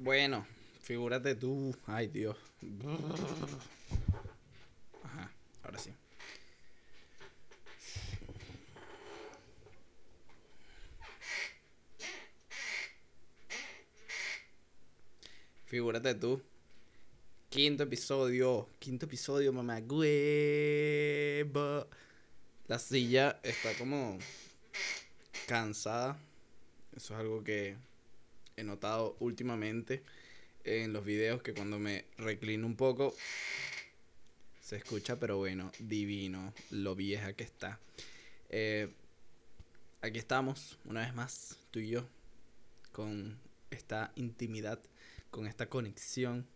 Bueno, figúrate tú. Ay, Dios. Ajá, ahora sí. Figúrate tú. Quinto episodio. Quinto episodio, mamá. Hueva. La silla está como cansada. Eso es algo que he notado últimamente en los videos que cuando me reclino un poco se escucha, pero bueno, divino, lo vieja que está. Eh, aquí estamos, una vez más, tú y yo, con esta intimidad, con esta conexión,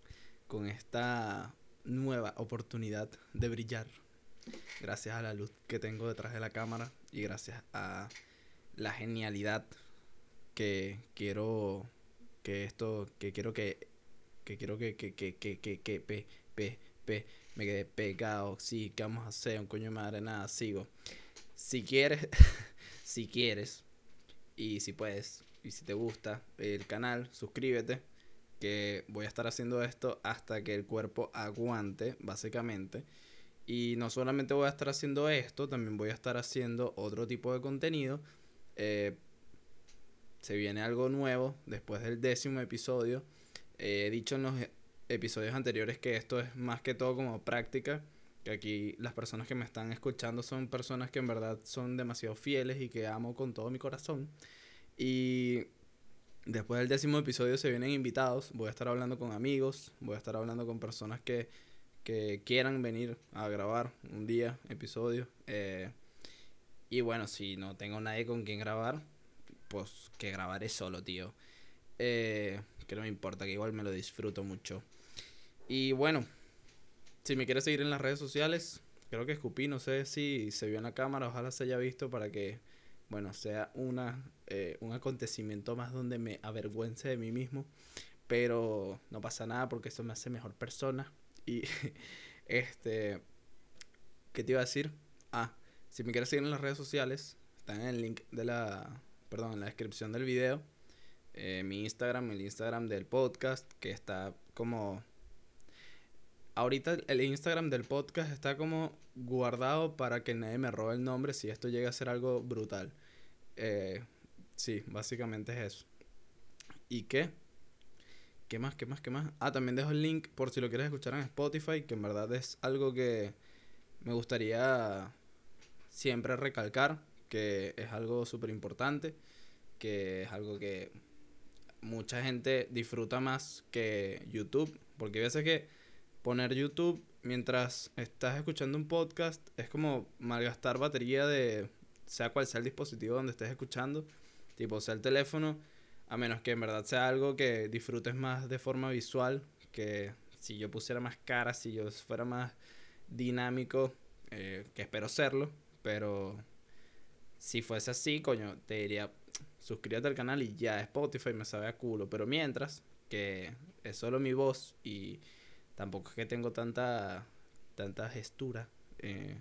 con esta nueva oportunidad de brillar. Gracias a la luz que tengo detrás de la cámara y gracias a la genialidad quiero que esto que quiero que que quiero que que que que que que me quedé pegado. Sí qué vamos a hacer un coño de madre nada sigo. Si quieres si quieres y si puedes y si te gusta el canal suscríbete que voy a estar haciendo esto hasta que el cuerpo aguante básicamente. Y no solamente voy a estar haciendo esto también voy a estar haciendo otro tipo de contenido eh, se viene algo nuevo después del décimo episodio. he dicho en los episodios anteriores que esto es más que todo como práctica. Que aquí las personas que me están escuchando son personas que en verdad son demasiado fieles y que amo con todo mi corazón. Y después del décimo episodio se vienen invitados. Voy a estar hablando con amigos, voy a estar hablando con personas que, que quieran venir a grabar un día, episodio. Eh, y bueno, si no tengo nadie con quien grabar, pues que grabaré solo, tío. Eh, que no me importa, que igual me lo disfruto mucho. Y bueno, si me quieres seguir en las redes sociales, creo que escupí, no sé si se vio en la cámara, ojalá se haya visto para que, bueno, sea una, eh, un acontecimiento más donde me avergüence de mí mismo. Pero no pasa nada porque eso me hace mejor persona. Y este, ¿qué te iba a decir? Ah, si me quieres seguir en las redes sociales, está en el link de la, perdón, en la descripción del video. Eh, mi Instagram, el Instagram del podcast, que está como... Ahorita el Instagram del podcast está como guardado para que nadie me robe el nombre si esto llega a ser algo brutal. Eh, sí, básicamente es eso. ¿Y qué? ¿Qué más? ¿Qué más? ¿Qué más? Ah, también dejo el link por si lo quieres escuchar en Spotify, que en verdad es algo que me gustaría siempre recalcar que es algo súper importante, que es algo que mucha gente disfruta más que YouTube, porque a veces que poner YouTube mientras estás escuchando un podcast es como malgastar batería de sea cual sea el dispositivo donde estés escuchando, tipo sea el teléfono, a menos que en verdad sea algo que disfrutes más de forma visual, que si yo pusiera más cara, si yo fuera más dinámico, eh, que espero serlo, pero si fuese así, coño, te diría, suscríbete al canal y ya Spotify me sabe a culo. Pero mientras, que es solo mi voz y tampoco es que tengo tanta, tanta gestura eh,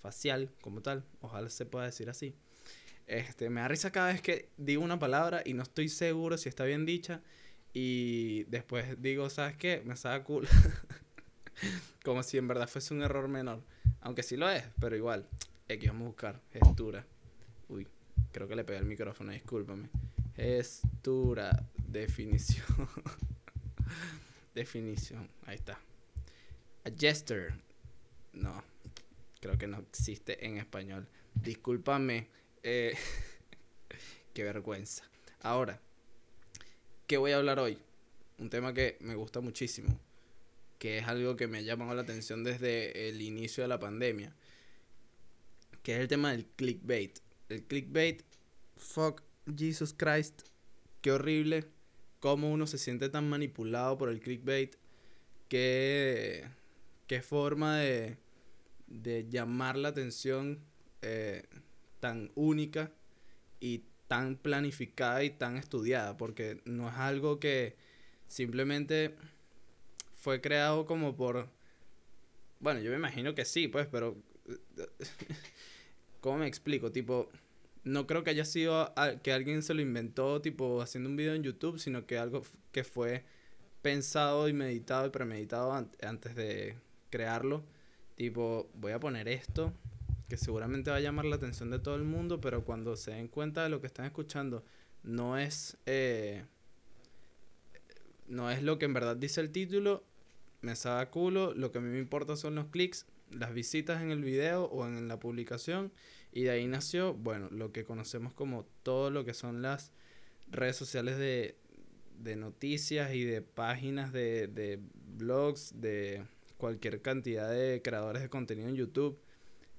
facial como tal, ojalá se pueda decir así. Este, me da risa cada vez que digo una palabra y no estoy seguro si está bien dicha. Y después digo, ¿sabes qué? Me sabe a culo. como si en verdad fuese un error menor. Aunque sí lo es, pero igual. X, vamos a buscar gestura. Uy, creo que le pegué el micrófono, discúlpame. Gestura, definición. definición, ahí está. A gesture. No, creo que no existe en español. Discúlpame. Eh, qué vergüenza. Ahora, ¿qué voy a hablar hoy? Un tema que me gusta muchísimo. Que es algo que me ha llamado la atención desde el inicio de la pandemia que es el tema del clickbait. El clickbait, fuck Jesus Christ, qué horrible, cómo uno se siente tan manipulado por el clickbait, qué, qué forma de, de llamar la atención eh, tan única y tan planificada y tan estudiada, porque no es algo que simplemente fue creado como por... Bueno, yo me imagino que sí, pues, pero ¿Cómo me explico? Tipo, no creo que haya sido que alguien se lo inventó tipo haciendo un video en YouTube, sino que algo que fue pensado y meditado y premeditado antes de crearlo. Tipo, voy a poner esto, que seguramente va a llamar la atención de todo el mundo, pero cuando se den cuenta de lo que están escuchando, no es, eh, no es lo que en verdad dice el título, me sabe culo, lo que a mí me importa son los clics, las visitas en el video o en la publicación, y de ahí nació, bueno, lo que conocemos como todo lo que son las redes sociales de, de noticias y de páginas de, de blogs, de cualquier cantidad de creadores de contenido en YouTube.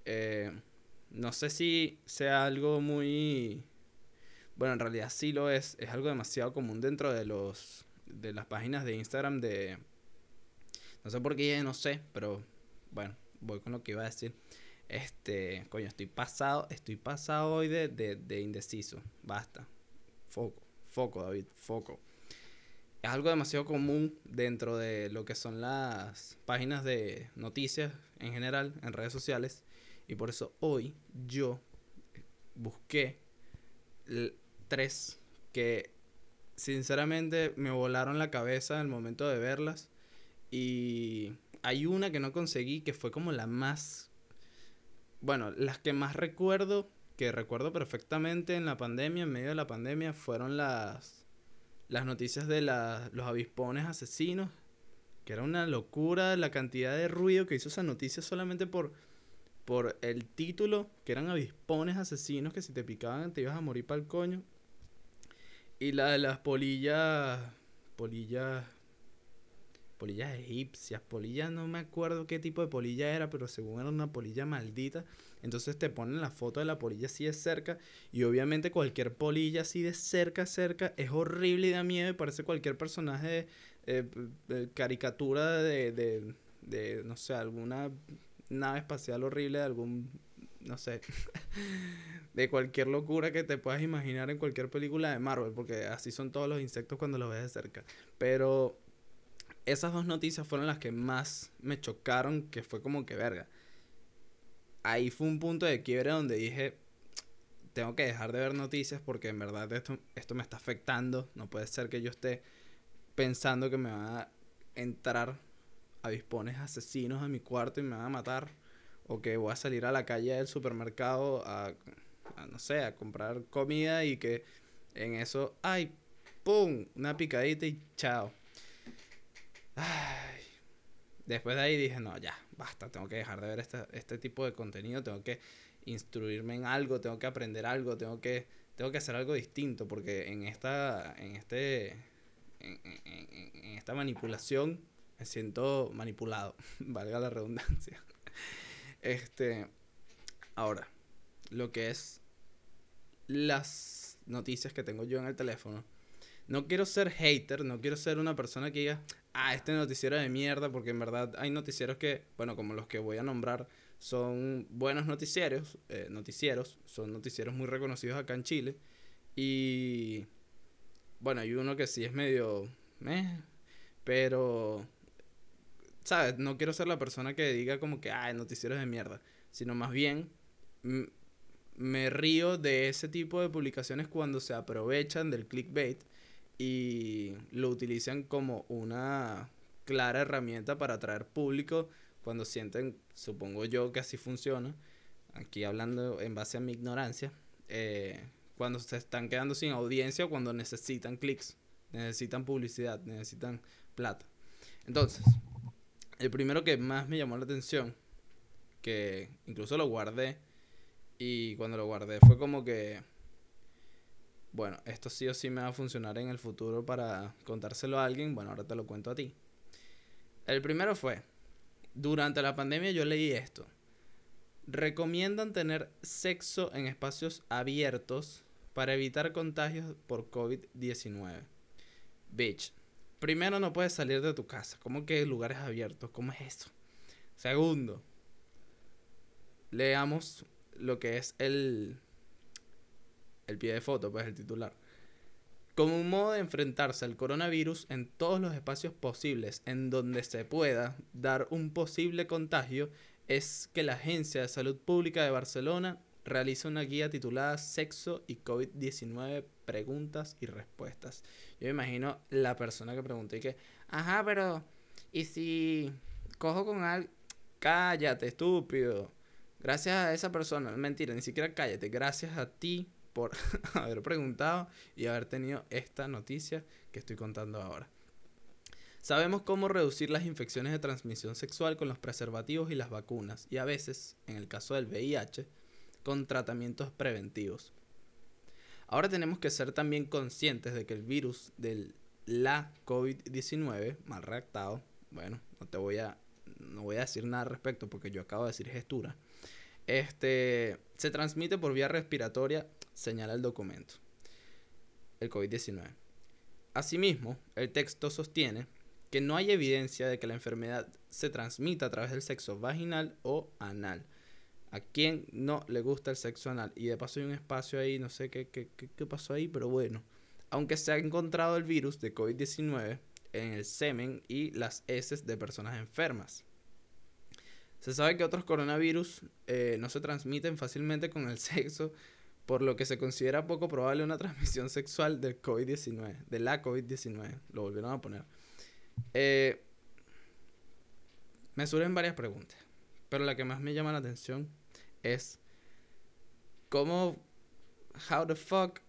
Eh, no sé si sea algo muy... Bueno, en realidad sí lo es. Es algo demasiado común dentro de los de las páginas de Instagram de... No sé por qué, no sé, pero bueno, voy con lo que iba a decir. Este, coño, estoy pasado, estoy pasado hoy de, de, de indeciso. Basta. Foco, foco, David, foco es algo demasiado común dentro de lo que son las páginas de noticias en general en redes sociales. Y por eso hoy yo busqué tres que sinceramente me volaron la cabeza en el momento de verlas. Y hay una que no conseguí que fue como la más... Bueno, las que más recuerdo, que recuerdo perfectamente en la pandemia, en medio de la pandemia, fueron las las noticias de los avispones asesinos, que era una locura la cantidad de ruido que hizo esa noticia solamente por, por el título, que eran avispones asesinos que si te picaban te ibas a morir para el coño. Y la de las polillas, polillas, polillas egipcias, polillas, no me acuerdo qué tipo de polilla era, pero según era una polilla maldita. Entonces te ponen la foto de la polilla así de cerca y obviamente cualquier polilla así de cerca, cerca es horrible y da miedo y parece cualquier personaje eh, caricatura de, de, de, no sé, alguna nave espacial horrible de algún, no sé, de cualquier locura que te puedas imaginar en cualquier película de Marvel, porque así son todos los insectos cuando los ves de cerca. Pero esas dos noticias fueron las que más me chocaron, que fue como que verga ahí fue un punto de quiebre donde dije, tengo que dejar de ver noticias porque en verdad esto, esto me está afectando. No puede ser que yo esté pensando que me van a entrar avispones asesinos a mi cuarto y me van a matar. O que voy a salir a la calle del supermercado a, no sé, a comprar comida y que en eso, ay, ¡pum! Una picadita y chao. Ay. Después de ahí dije, no, ya, basta, tengo que dejar de ver este, este tipo de contenido, tengo que instruirme en algo, tengo que aprender algo, tengo que, tengo que hacer algo distinto, porque en esta, en este, en, en, esta manipulación me siento manipulado, valga la redundancia. Este, ahora, lo que es las noticias que tengo yo en el teléfono. No quiero ser hater, no quiero ser una persona que diga, ah, este noticiero de mierda, porque en verdad hay noticieros que, bueno, como los que voy a nombrar, son buenos noticieros, eh, noticieros, son noticieros muy reconocidos acá en Chile. Y bueno, hay uno que sí es medio, pero, ¿sabes? No quiero ser la persona que diga como que, ah, noticieros de mierda, sino más bien me río de ese tipo de publicaciones cuando se aprovechan del clickbait y lo utilizan como una clara herramienta para atraer público cuando sienten, supongo yo que así funciona, aquí hablando en base a mi ignorancia, eh, cuando se están quedando sin audiencia o cuando necesitan clics, necesitan publicidad, necesitan plata. Entonces, el primero que más me llamó la atención, que incluso lo guardé, y cuando lo guardé fue como que bueno, esto sí o sí me va a funcionar en el futuro para contárselo a alguien, bueno, ahora te lo cuento a ti. El primero fue, durante la pandemia yo leí esto. Recomiendan tener sexo en espacios abiertos para evitar contagios por COVID-19. Bitch, primero no puedes salir de tu casa. ¿Cómo que lugares abiertos? ¿Cómo es eso? Segundo, leamos lo que es el el pie de foto, pues el titular. Como un modo de enfrentarse al coronavirus en todos los espacios posibles en donde se pueda dar un posible contagio, es que la Agencia de Salud Pública de Barcelona realiza una guía titulada Sexo y COVID-19 preguntas y respuestas. Yo me imagino la persona que preguntó y que, ajá, pero, ¿y si cojo con alguien? Cállate, estúpido. Gracias a esa persona, mentira, ni siquiera cállate, gracias a ti por haber preguntado y haber tenido esta noticia que estoy contando ahora. Sabemos cómo reducir las infecciones de transmisión sexual con los preservativos y las vacunas, y a veces, en el caso del VIH, con tratamientos preventivos. Ahora tenemos que ser también conscientes de que el virus de la COVID-19, mal redactado, bueno, no te voy a no voy a decir nada al respecto porque yo acabo de decir gestura. Este se transmite por vía respiratoria, señala el documento. El COVID-19. Asimismo, el texto sostiene que no hay evidencia de que la enfermedad se transmita a través del sexo vaginal o anal. ¿A quién no le gusta el sexo anal? Y de paso hay un espacio ahí, no sé qué, qué, qué pasó ahí, pero bueno. Aunque se ha encontrado el virus de COVID-19 en el semen y las heces de personas enfermas. Se sabe que otros coronavirus eh, no se transmiten fácilmente con el sexo, por lo que se considera poco probable una transmisión sexual del COVID-19, de la COVID-19. Lo volvieron a poner. Eh, me surgen varias preguntas, pero la que más me llama la atención es cómo, how the fuck,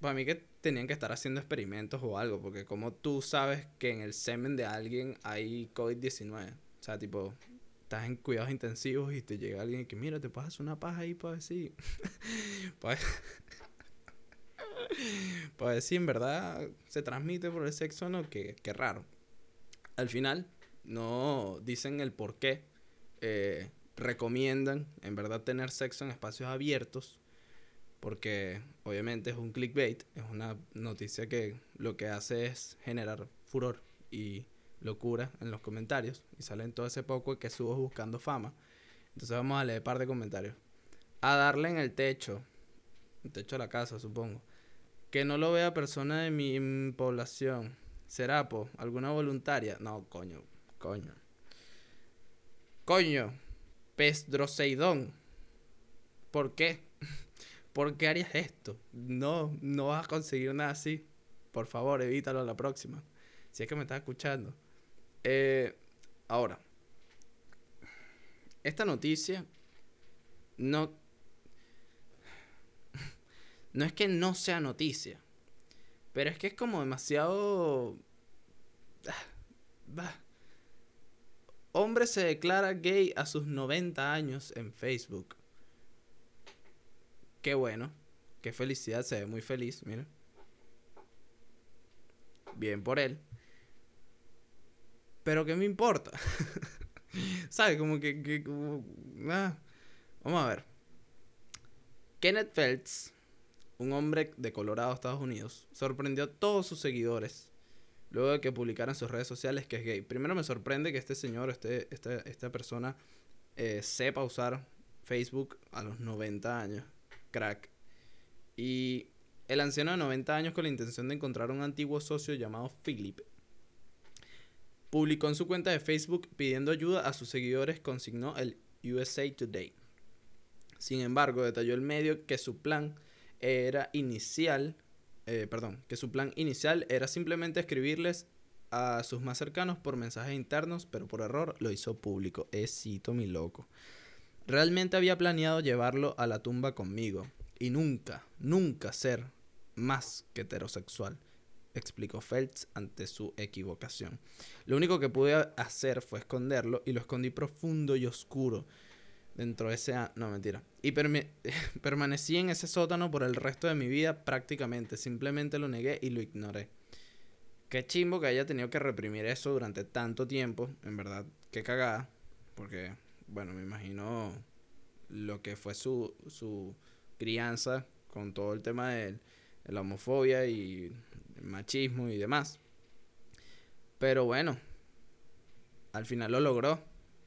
para mí que tenían que estar haciendo experimentos o algo, porque como tú sabes que en el semen de alguien hay COVID-19, o sea, tipo, estás en cuidados intensivos y te llega alguien que, mira, te pasas una paja ahí para decir, para, para decir, en verdad, se transmite por el sexo o no, que, que raro. Al final, no dicen el por qué. Eh, recomiendan en verdad tener sexo en espacios abiertos porque obviamente es un clickbait, es una noticia que lo que hace es generar furor y locura en los comentarios y salen todo ese poco que subo buscando fama. Entonces vamos a leer un par de comentarios. A darle en el techo, el techo de la casa supongo, que no lo vea persona de mi población. Serapo, alguna voluntaria. No, coño, coño. Coño, Pesdroseidón. ¿Por qué? ¿Por qué harías esto? No, no vas a conseguir nada así. Por favor, evítalo a la próxima. Si es que me estás escuchando. Eh, ahora, esta noticia no, no es que no sea noticia, pero es que es como demasiado... Ah, Hombre se declara gay a sus 90 años en Facebook. Qué bueno. Qué felicidad. Se ve muy feliz, mira. Bien por él. Pero ¿qué me importa? ¿Sabes? Como que... ah. Vamos a ver. Kenneth Feltz, un hombre de Colorado, Estados Unidos, sorprendió a todos sus seguidores luego de que publicara en sus redes sociales que es gay. Primero me sorprende que este señor, este, este esta persona, eh, sepa usar Facebook a los 90 años. Crack. Y el anciano de 90 años con la intención de encontrar un antiguo socio llamado Philip. Publicó en su cuenta de Facebook pidiendo ayuda a sus seguidores, consignó el USA Today. Sin embargo, detalló el medio que su plan era inicial eh, perdón, que su plan inicial era simplemente escribirles a sus más cercanos por mensajes internos, pero por error lo hizo público. cito mi loco. Realmente había planeado llevarlo a la tumba conmigo y nunca, nunca ser más que heterosexual, explicó Feltz ante su equivocación. Lo único que pude hacer fue esconderlo y lo escondí profundo y oscuro dentro de ese... No, mentira. Y permanecí en ese sótano por el resto de mi vida prácticamente. Simplemente lo negué y lo ignoré. Qué chimbo que haya tenido que reprimir eso durante tanto tiempo. En verdad, qué cagada. Porque, bueno, me imagino lo que fue su, su crianza con todo el tema de la homofobia y machismo y demás. Pero bueno, al final lo logró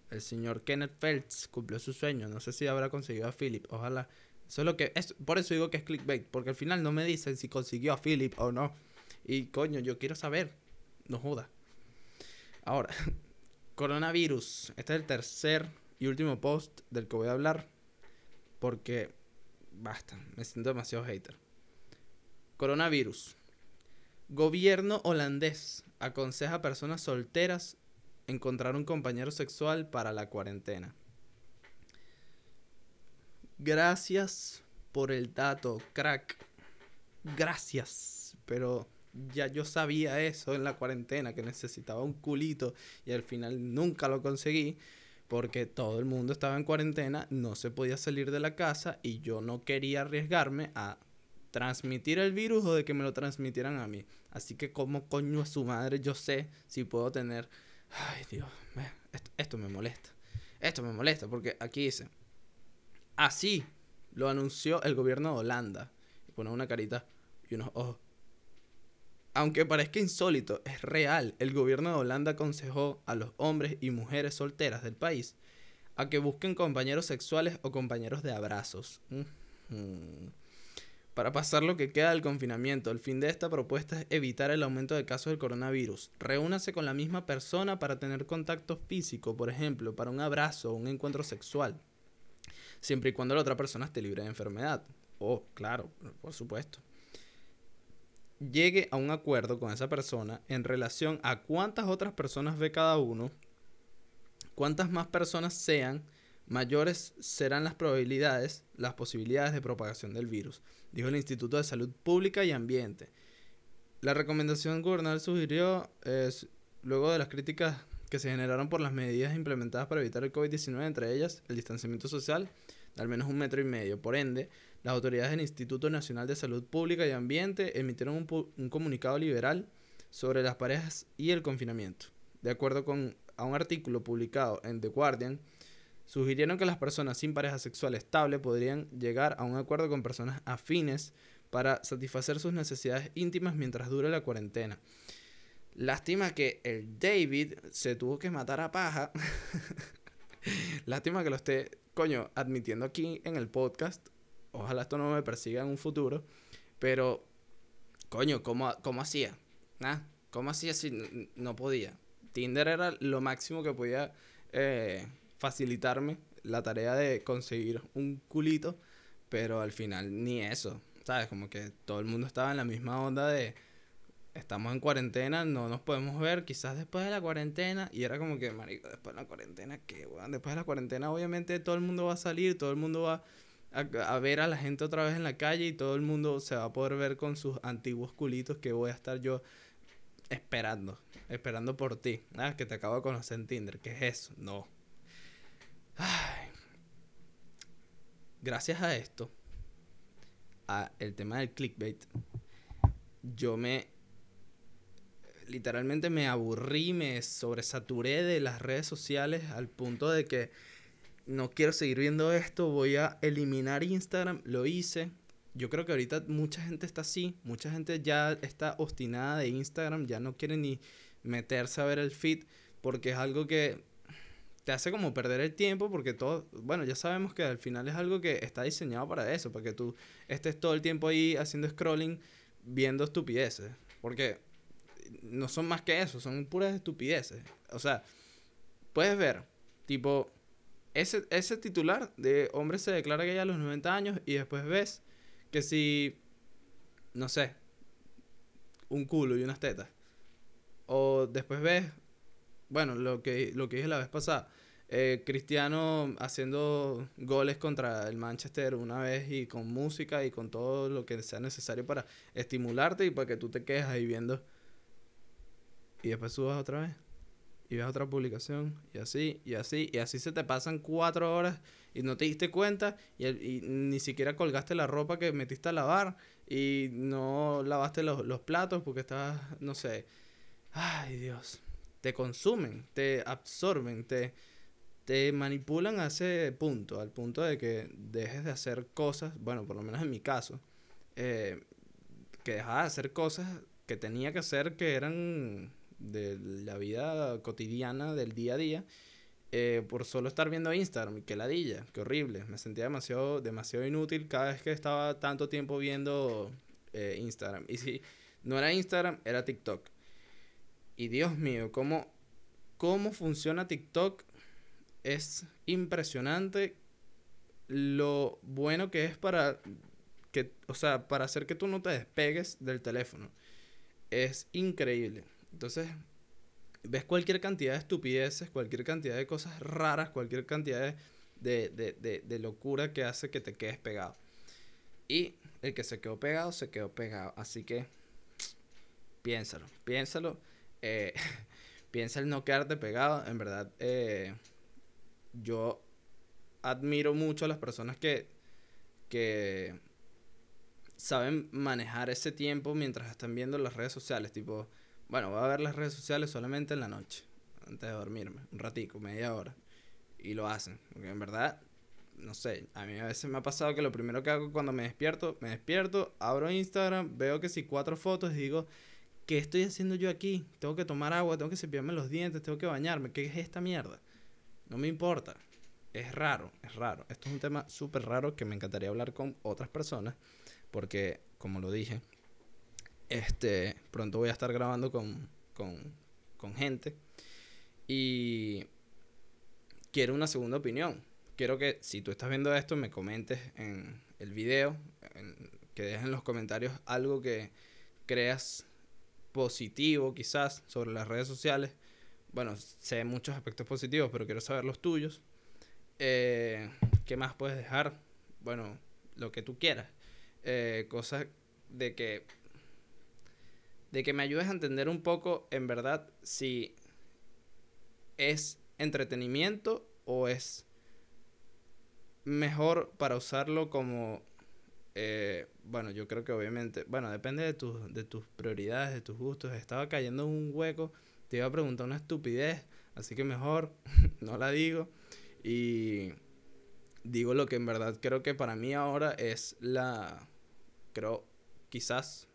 el señor Kenneth Feltz cumplió su sueño. No sé si habrá conseguido a Philip. Ojalá. Eso es lo que es, por eso digo que es clickbait, porque al final no me dicen si consiguió a Philip o no. Y coño, yo quiero saber. No joda. Ahora, coronavirus. Este es el tercer y último post del que voy a hablar. Porque basta, me siento demasiado hater. Coronavirus. Gobierno holandés aconseja a personas solteras encontrar un compañero sexual para la cuarentena. Gracias por el dato, crack. Gracias. Pero ya yo sabía eso en la cuarentena, que necesitaba un culito y al final nunca lo conseguí porque todo el mundo estaba en cuarentena, no se podía salir de la casa y yo no quería arriesgarme a transmitir el virus o de que me lo transmitieran a mí. Así que como coño a su madre yo sé si puedo tener... Ay Dios, esto, me molesta. Esto me molesta porque aquí dice... Así lo anunció el gobierno de Holanda. Y pone una carita y unos ojos. Aunque parezca insólito, es real. El gobierno de Holanda aconsejó a los hombres y mujeres solteras del país a que busquen compañeros sexuales o compañeros de abrazos. Para pasar lo que queda del confinamiento, el fin de esta propuesta es evitar el aumento de casos del coronavirus. Reúnase con la misma persona para tener contacto físico, por ejemplo, para un abrazo o un encuentro sexual siempre y cuando la otra persona esté libre de enfermedad. Oh, claro, por supuesto. Llegue a un acuerdo con esa persona en relación a cuántas otras personas ve cada uno, cuántas más personas sean, mayores serán las probabilidades, las posibilidades de propagación del virus, dijo el Instituto de Salud Pública y Ambiente. La recomendación gubernamental sugirió, es, luego de las críticas que se generaron por las medidas implementadas para evitar el COVID-19, entre ellas el distanciamiento social de al menos un metro y medio. Por ende, las autoridades del Instituto Nacional de Salud Pública y Ambiente emitieron un, un comunicado liberal sobre las parejas y el confinamiento. De acuerdo con a un artículo publicado en The Guardian, sugirieron que las personas sin pareja sexual estable podrían llegar a un acuerdo con personas afines para satisfacer sus necesidades íntimas mientras dure la cuarentena. Lástima que el David se tuvo que matar a paja. Lástima que lo esté, coño, admitiendo aquí en el podcast. Ojalá esto no me persiga en un futuro. Pero, coño, ¿cómo, cómo hacía? ¿Nah? ¿Cómo hacía si no podía? Tinder era lo máximo que podía eh, facilitarme la tarea de conseguir un culito. Pero al final ni eso. ¿Sabes? Como que todo el mundo estaba en la misma onda de estamos en cuarentena, no nos podemos ver, quizás después de la cuarentena, y era como que, marico, después de la cuarentena, ¿qué, weón? Después de la cuarentena, obviamente, todo el mundo va a salir, todo el mundo va a, ver a la gente otra vez en la calle y todo el mundo se va a poder ver con sus antiguos culitos que voy a estar yo esperando, esperando por ti, ¿ah? Que te acabo de conocer en Tinder, ¿qué es eso? No. Gracias a esto, a el tema del clickbait, yo me literalmente me aburrí, me sobresaturé de las redes sociales al punto de que no quiero seguir viendo esto, voy a eliminar Instagram, lo hice. Yo creo que ahorita mucha gente está así, mucha gente ya está obstinada de Instagram, ya no quiere ni meterse a ver el feed porque es algo que te hace como perder el tiempo porque todo, bueno, ya sabemos que al final es algo que está diseñado para eso, para que tú estés todo el tiempo ahí haciendo scrolling, viendo estupideces. Porque no son más que eso, son puras estupideces. O sea, puedes ver, tipo, ese, ese titular de hombre se declara que ya a los 90 años y después ves que si, no sé, un culo y unas tetas. O después ves, bueno, lo que, lo dije la vez pasada, eh, Cristiano haciendo goles contra el Manchester una vez y con música y con todo lo que sea necesario para estimularte y para que tú te quedes ahí viendo. Y después subas otra vez y ves otra publicación y así y así y así se te pasan cuatro horas y no te diste cuenta y, ni siquiera colgaste la ropa que metiste a lavar y no lavaste los, los platos porque estabas, no sé, ay Dios, te consumen, te absorben, te, te manipulan a ese punto, al punto de que dejes de hacer cosas, bueno, por lo menos en mi caso, eh, que dejaba de hacer cosas que tenía que hacer que eran de la vida cotidiana, del día a día, eh, por solo estar viendo Instagram. Qué ladilla, qué horrible. Me sentía demasiado, demasiado inútil cada vez que estaba tanto tiempo viendo eh, Instagram. Y si no era Instagram, era TikTok. Y Dios mío, cómo, cómo funciona TikTok es impresionante lo bueno que es para que, o sea, para hacer que tú no te despegues del teléfono. Es increíble. Entonces, ves cualquier cantidad de estupideces, cualquier cantidad de cosas raras, cualquier cantidad de, de, de, locura que hace que te quedes pegado. Y el que se quedó pegado, se quedó pegado. Así que piénsalo, piénsalo. Eh, piensa el no quedarte pegado. En verdad, eh, yo admiro mucho a las personas que, que saben manejar ese tiempo mientras están viendo las redes sociales. Tipo, bueno, voy a ver las redes sociales solamente en la noche, antes de dormirme, un ratico, media hora. Y lo hacen, porque en verdad, no sé, a mí a veces me ha pasado que lo primero que hago cuando me despierto, me despierto, abro Instagram, veo que si cuatro fotos y digo, ¿qué estoy haciendo yo aquí? Tengo que tomar agua, tengo que cepillarme los dientes, tengo que bañarme, ¿qué es esta mierda? No me importa. Es raro, es raro. Esto es un tema súper raro que me encantaría hablar con otras personas, porque, como lo dije, este, pronto voy a estar grabando con, con, gente. Y quiero una segunda opinión. Quiero que si tú estás viendo esto, me comentes en el video, que dejes en los comentarios algo que creas positivo quizás sobre las redes sociales. Bueno, sé muchos aspectos positivos, pero quiero saber los tuyos. Eh, ¿Qué más puedes dejar? Bueno, lo que tú quieras. Eh, cosas de que de que me ayudes a entender un poco, en verdad, si es entretenimiento o es mejor para usarlo como eh, bueno, yo creo que obviamente, bueno, depende de, tus de tus prioridades, de tus gustos. Estaba cayendo en un hueco, te iba a preguntar una estupidez, así que mejor no la digo. Y digo lo que en verdad creo que para mí ahora es la, creo, quizás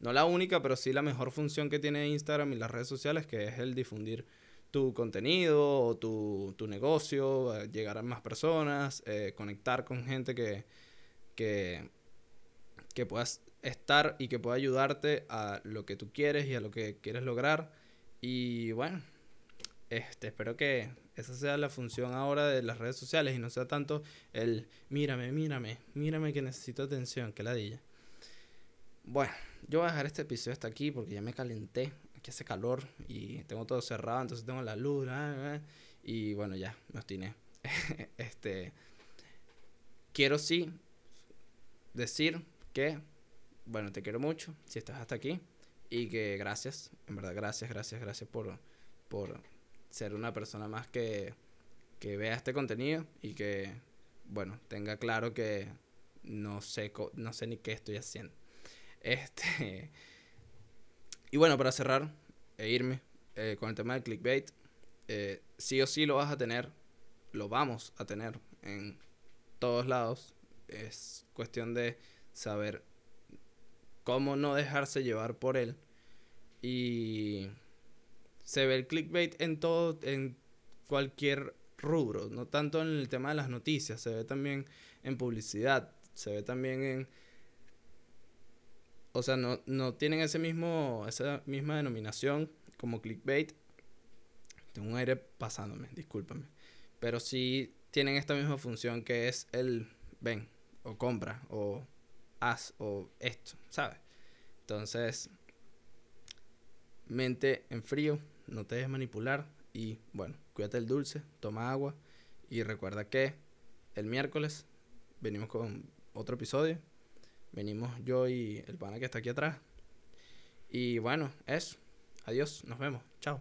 no la única, pero sí la mejor función que tiene Instagram y las redes sociales, que es el difundir tu contenido o tu, tu negocio, eh, llegar a más personas, eh, conectar con gente que, que, que puedas estar y que pueda ayudarte a lo que tú quieres y a lo que quieres lograr. Y bueno, este, espero que esa sea la función ahora de las redes sociales y no sea tanto el mírame, mírame, mírame que necesito atención, que ladilla. Bueno, yo voy a dejar este episodio hasta aquí porque ya me calenté. Aquí hace calor y tengo todo cerrado, entonces tengo la luz. y bueno, ya me obstiné. este. Quiero sí decir que, bueno, te quiero mucho si estás hasta aquí. Y que gracias, en verdad, gracias, gracias, gracias por, por ser una persona más que, que vea este contenido y que, bueno, tenga claro que no sé, no sé ni qué estoy haciendo. Este. Y bueno, para cerrar e irme eh, con el tema del clickbait, eh, sí o sí lo vas a tener, lo vamos a tener en todos lados. Es cuestión de saber cómo no dejarse llevar por él. Y se ve el clickbait en todo, en cualquier rubro, no tanto en el tema de las noticias, se ve también en publicidad, se ve también en o sea, no, no tienen ese mismo, esa misma denominación como clickbait. Tengo un aire pasándome, discúlpame. Pero sí tienen esta misma función que es el ven, o compra, o haz, o esto, ¿sabes? Entonces, mente en frío, no te dejes manipular y bueno, cuídate el dulce, toma agua y recuerda que el miércoles venimos con otro episodio Venimos yo y el pana que está aquí atrás. Y bueno, eso. Adiós, nos vemos. Chao.